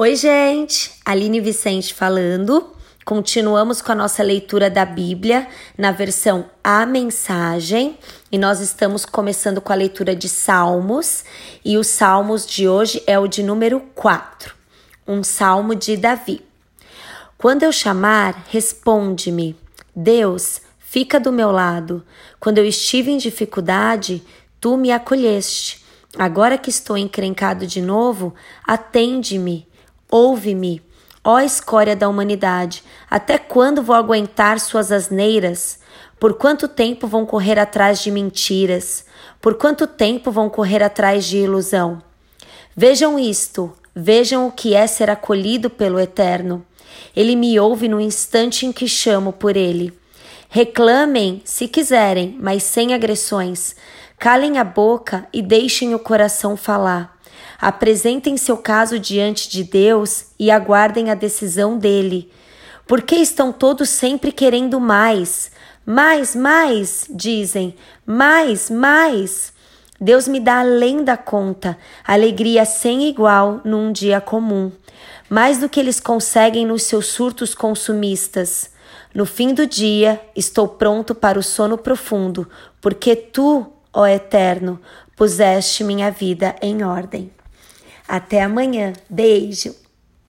Oi, gente! Aline Vicente falando. Continuamos com a nossa leitura da Bíblia na versão A Mensagem e nós estamos começando com a leitura de Salmos e os Salmos de hoje é o de número 4, um salmo de Davi. Quando eu chamar, responde-me. Deus, fica do meu lado. Quando eu estive em dificuldade, tu me acolheste. Agora que estou encrencado de novo, atende-me Ouve-me, ó escória da humanidade, até quando vou aguentar suas asneiras? Por quanto tempo vão correr atrás de mentiras? Por quanto tempo vão correr atrás de ilusão? Vejam isto, vejam o que é ser acolhido pelo Eterno. Ele me ouve no instante em que chamo por ele. Reclamem, se quiserem, mas sem agressões. Calem a boca e deixem o coração falar. Apresentem seu caso diante de Deus e aguardem a decisão dele. Porque estão todos sempre querendo mais? Mais, mais, dizem. Mais, mais. Deus me dá além da conta, alegria sem igual num dia comum, mais do que eles conseguem nos seus surtos consumistas. No fim do dia, estou pronto para o sono profundo, porque tu, ó Eterno, puseste minha vida em ordem. Até amanhã. Beijo.